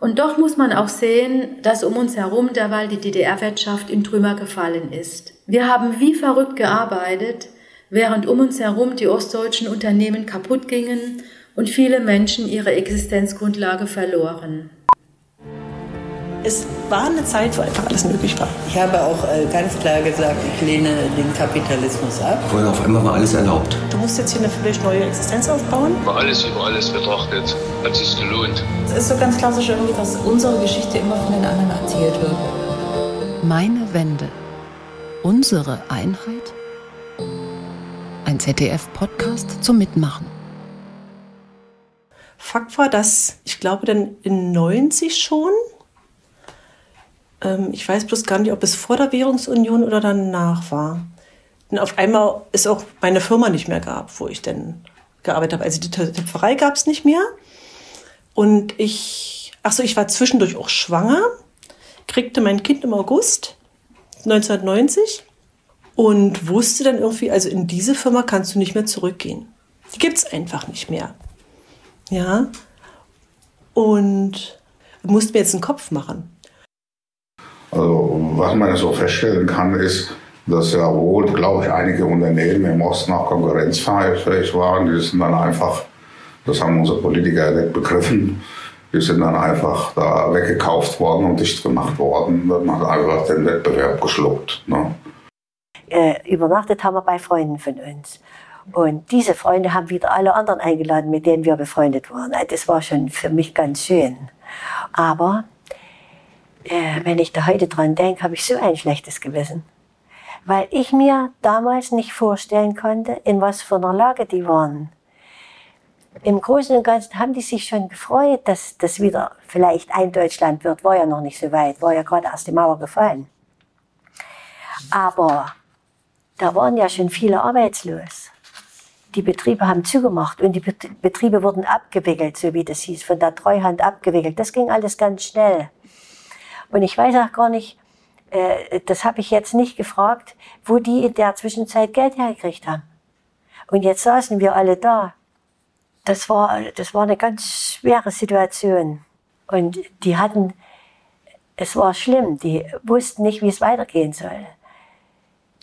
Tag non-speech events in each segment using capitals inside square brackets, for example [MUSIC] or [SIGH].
Und doch muss man auch sehen, dass um uns herum derweil die DDR-Wirtschaft in Trümmer gefallen ist. Wir haben wie verrückt gearbeitet, während um uns herum die ostdeutschen Unternehmen kaputt gingen und viele Menschen ihre Existenzgrundlage verloren. Es war eine Zeit, wo einfach alles möglich war. Ich habe auch äh, ganz klar gesagt, ich lehne den Kapitalismus ab. Vorher auf einmal war alles erlaubt. Du musst jetzt hier eine völlig neue Existenz aufbauen. War alles über alles betrachtet, hat sich gelohnt. Es ist so ganz klassisch irgendwie, dass unsere Geschichte immer von den anderen erzählt wird. Meine Wende. Unsere Einheit? Ein ZDF-Podcast zum Mitmachen. Fakt war, dass ich glaube, dann in 90 schon ähm, ich weiß bloß gar nicht, ob es vor der Währungsunion oder danach war. Und auf einmal ist auch meine Firma nicht mehr gab, wo ich dann gearbeitet habe. Also die Töpferei gab es nicht mehr. Und ich, ach so, ich war zwischendurch auch schwanger, kriegte mein Kind im August 1990 und wusste dann irgendwie, also in diese Firma kannst du nicht mehr zurückgehen. Die gibt es einfach nicht mehr. Ja. Und musste mir jetzt einen Kopf machen. Also was man so feststellen kann, ist, dass ja wohl, glaube ich, einige Unternehmen im Osten auch konkurrenzfähig waren. Die sind dann einfach, das haben unsere Politiker nicht begriffen, die sind dann einfach da weggekauft worden und dicht gemacht worden. Man hat einfach den Wettbewerb geschluckt. Ne? Äh, übernachtet haben wir bei Freunden von uns. Und diese Freunde haben wieder alle anderen eingeladen, mit denen wir befreundet waren. Das war schon für mich ganz schön. Aber äh, wenn ich da heute dran denke, habe ich so ein schlechtes Gewissen. Weil ich mir damals nicht vorstellen konnte, in was für einer Lage die waren. Im Großen und Ganzen haben die sich schon gefreut, dass das wieder vielleicht ein Deutschland wird. War ja noch nicht so weit, war ja gerade erst die Mauer gefallen. Aber da waren ja schon viele arbeitslos. Die Betriebe haben zugemacht und die Betriebe wurden abgewickelt, so wie das hieß, von der Treuhand abgewickelt. Das ging alles ganz schnell. Und ich weiß auch gar nicht, äh, das habe ich jetzt nicht gefragt, wo die in der Zwischenzeit Geld hergekriegt haben. Und jetzt saßen wir alle da. Das war, das war eine ganz schwere Situation. Und die hatten, es war schlimm, die wussten nicht, wie es weitergehen soll.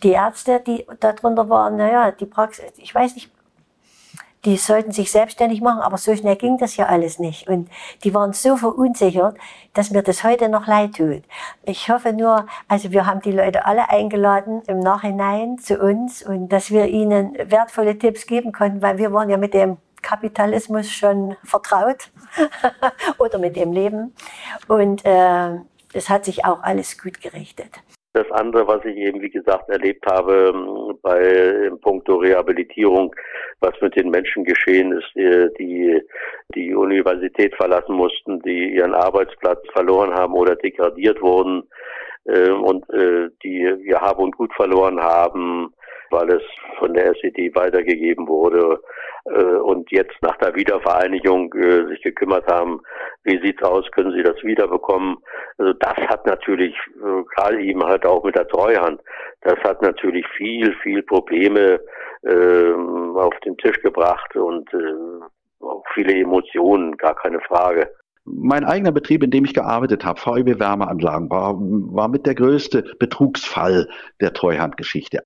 Die Ärzte, die darunter waren, naja, die Praxis, ich weiß nicht, die sollten sich selbstständig machen, aber so schnell ging das ja alles nicht. Und die waren so verunsichert, dass mir das heute noch leid tut. Ich hoffe nur, also wir haben die Leute alle eingeladen im Nachhinein zu uns und dass wir ihnen wertvolle Tipps geben konnten, weil wir waren ja mit dem Kapitalismus schon vertraut [LAUGHS] oder mit dem Leben. Und äh, es hat sich auch alles gut gerichtet. Das andere, was ich eben, wie gesagt, erlebt habe ähm, bei im Punkto Rehabilitierung, was mit den Menschen geschehen ist, äh, die die Universität verlassen mussten, die ihren Arbeitsplatz verloren haben oder degradiert wurden äh, und äh, die ihr Hab und Gut verloren haben, weil es von der SED weitergegeben wurde äh, und jetzt nach der Wiedervereinigung äh, sich gekümmert haben, wie sieht's aus, können sie das wiederbekommen. Also das hat natürlich, äh, gerade eben halt auch mit der Treuhand, das hat natürlich viel, viel Probleme äh, auf den Tisch gebracht und äh, auch viele Emotionen, gar keine Frage. Mein eigener Betrieb, in dem ich gearbeitet habe, VEB Wärmeanlagen, war, war mit der größte Betrugsfall der Treuhandgeschichte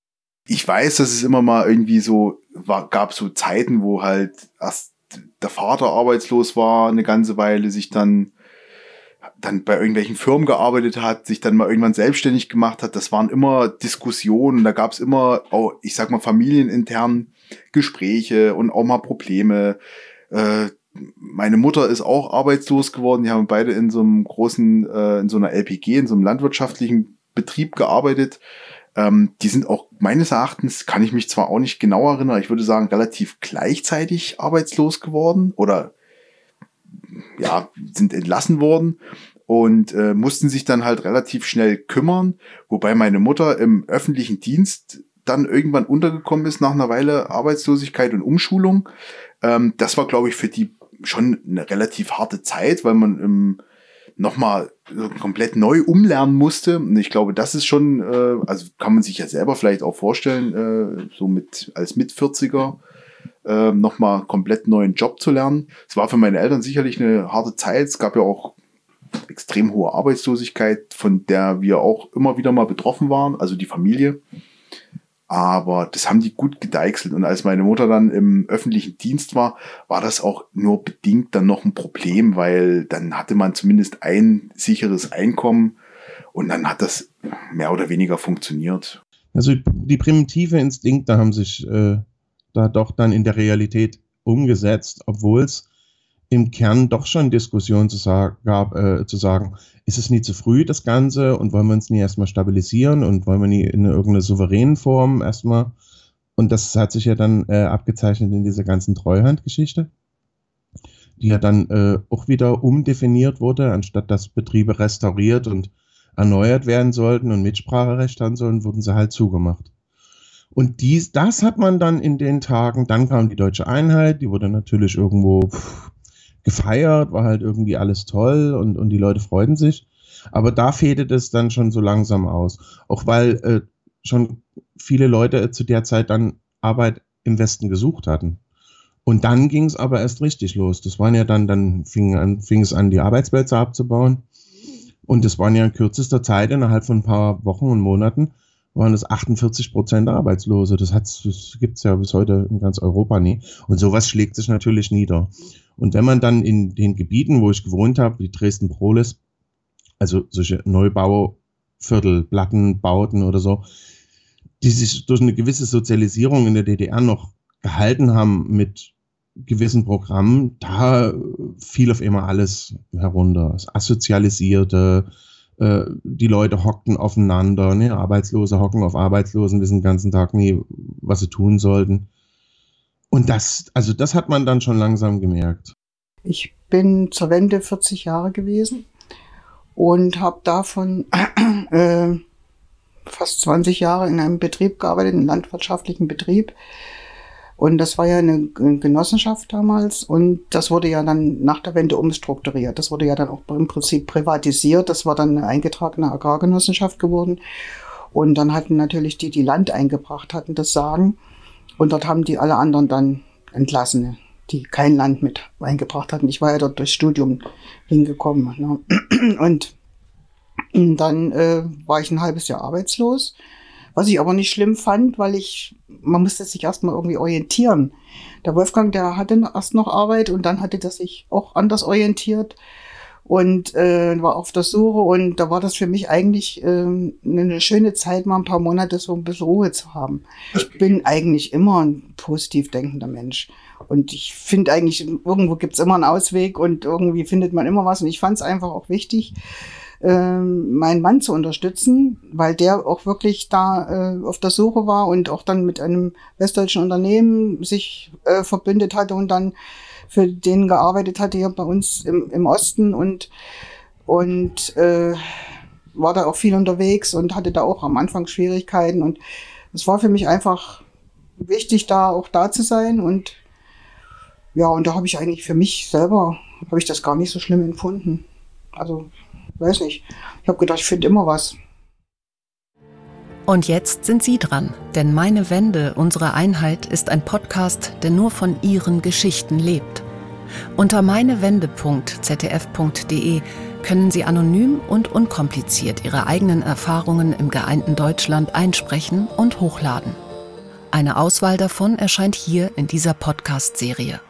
ich weiß, dass es immer mal irgendwie so war, gab so Zeiten, wo halt erst der Vater arbeitslos war, eine ganze Weile, sich dann dann bei irgendwelchen Firmen gearbeitet hat, sich dann mal irgendwann selbstständig gemacht hat. Das waren immer Diskussionen, da gab es immer, auch, ich sag mal, familienintern Gespräche und auch mal Probleme. Äh, meine Mutter ist auch arbeitslos geworden. Die haben beide in so einem großen, äh, in so einer LPG, in so einem landwirtschaftlichen Betrieb gearbeitet. Ähm, die sind auch meines Erachtens, kann ich mich zwar auch nicht genau erinnern, ich würde sagen, relativ gleichzeitig arbeitslos geworden oder ja, sind entlassen worden und äh, mussten sich dann halt relativ schnell kümmern, wobei meine Mutter im öffentlichen Dienst dann irgendwann untergekommen ist nach einer Weile Arbeitslosigkeit und Umschulung. Ähm, das war, glaube ich, für die schon eine relativ harte Zeit, weil man im nochmal komplett neu umlernen musste. Und ich glaube, das ist schon, äh, also kann man sich ja selber vielleicht auch vorstellen, äh, so mit als mit 40er äh, nochmal komplett neuen Job zu lernen. Es war für meine Eltern sicherlich eine harte Zeit. Es gab ja auch extrem hohe Arbeitslosigkeit, von der wir auch immer wieder mal betroffen waren, also die Familie. Aber das haben die gut gedeichselt. Und als meine Mutter dann im öffentlichen Dienst war, war das auch nur bedingt dann noch ein Problem, weil dann hatte man zumindest ein sicheres Einkommen und dann hat das mehr oder weniger funktioniert. Also die primitive Instinkte haben sich äh, da doch dann in der Realität umgesetzt, obwohl es im Kern doch schon Diskussionen zu sagen, gab, äh, zu sagen, ist es nie zu früh, das Ganze, und wollen wir uns nie erstmal stabilisieren und wollen wir nie in irgendeiner souveränen Form erstmal. Und das hat sich ja dann äh, abgezeichnet in dieser ganzen Treuhandgeschichte, die ja dann äh, auch wieder umdefiniert wurde, anstatt dass Betriebe restauriert und erneuert werden sollten und Mitspracherecht haben sollen, wurden sie halt zugemacht. Und dies, das hat man dann in den Tagen, dann kam die deutsche Einheit, die wurde natürlich irgendwo pff, gefeiert, war halt irgendwie alles toll und, und die Leute freuten sich. Aber da fädet es dann schon so langsam aus. Auch weil äh, schon viele Leute zu der Zeit dann Arbeit im Westen gesucht hatten. Und dann ging es aber erst richtig los. Das waren ja dann, dann fing, an, fing es an, die Arbeitsplätze abzubauen. Und das waren ja in kürzester Zeit, innerhalb von ein paar Wochen und Monaten, waren es 48 Prozent Arbeitslose. Das, das gibt es ja bis heute in ganz Europa nie. Und sowas schlägt sich natürlich nieder. Und wenn man dann in den Gebieten, wo ich gewohnt habe, wie Dresden-Prolis, also solche Neubauviertel, Plattenbauten oder so, die sich durch eine gewisse Sozialisierung in der DDR noch gehalten haben mit gewissen Programmen, da fiel auf immer alles herunter. Das Asozialisierte, äh, die Leute hockten aufeinander, ne? Arbeitslose hocken auf Arbeitslosen, wissen den ganzen Tag nie, was sie tun sollten. Und das, also das hat man dann schon langsam gemerkt. Ich bin zur Wende 40 Jahre gewesen und habe davon [CLEARS THROAT] äh, fast 20 Jahre in einem Betrieb gearbeitet, einem landwirtschaftlichen Betrieb. Und das war ja eine Genossenschaft damals und das wurde ja dann nach der Wende umstrukturiert. Das wurde ja dann auch im Prinzip privatisiert. Das war dann eine eingetragene Agrargenossenschaft geworden. Und dann hatten natürlich die, die Land eingebracht hatten, das Sagen. Und dort haben die alle anderen dann Entlassene, die kein Land mit eingebracht hatten. Ich war ja dort durchs Studium hingekommen. Ne? [CLEARS THROAT] Und dann äh, war ich ein halbes Jahr arbeitslos, was ich aber nicht schlimm fand, weil ich, man musste sich erstmal irgendwie orientieren. Der Wolfgang, der hatte erst noch Arbeit und dann hatte der sich auch anders orientiert und äh, war auf der Suche und da war das für mich eigentlich äh, eine schöne Zeit, mal ein paar Monate so ein bisschen Ruhe zu haben. Ich bin eigentlich immer ein positiv denkender Mensch und ich finde eigentlich, irgendwo gibt's immer einen Ausweg und irgendwie findet man immer was und ich fand es einfach auch wichtig, äh, meinen Mann zu unterstützen, weil der auch wirklich da äh, auf der Suche war und auch dann mit einem westdeutschen Unternehmen sich äh, verbündet hatte und dann für den gearbeitet hatte hier bei uns im, im Osten und, und äh, war da auch viel unterwegs und hatte da auch am Anfang Schwierigkeiten. Und es war für mich einfach wichtig, da auch da zu sein. Und ja, und da habe ich eigentlich für mich selber, habe ich das gar nicht so schlimm empfunden. Also, weiß nicht. Ich habe gedacht, ich finde immer was. Und jetzt sind Sie dran, denn Meine Wende, unsere Einheit ist ein Podcast, der nur von Ihren Geschichten lebt. Unter meinewende.zdf.de können Sie anonym und unkompliziert Ihre eigenen Erfahrungen im geeinten Deutschland einsprechen und hochladen. Eine Auswahl davon erscheint hier in dieser Podcast-Serie.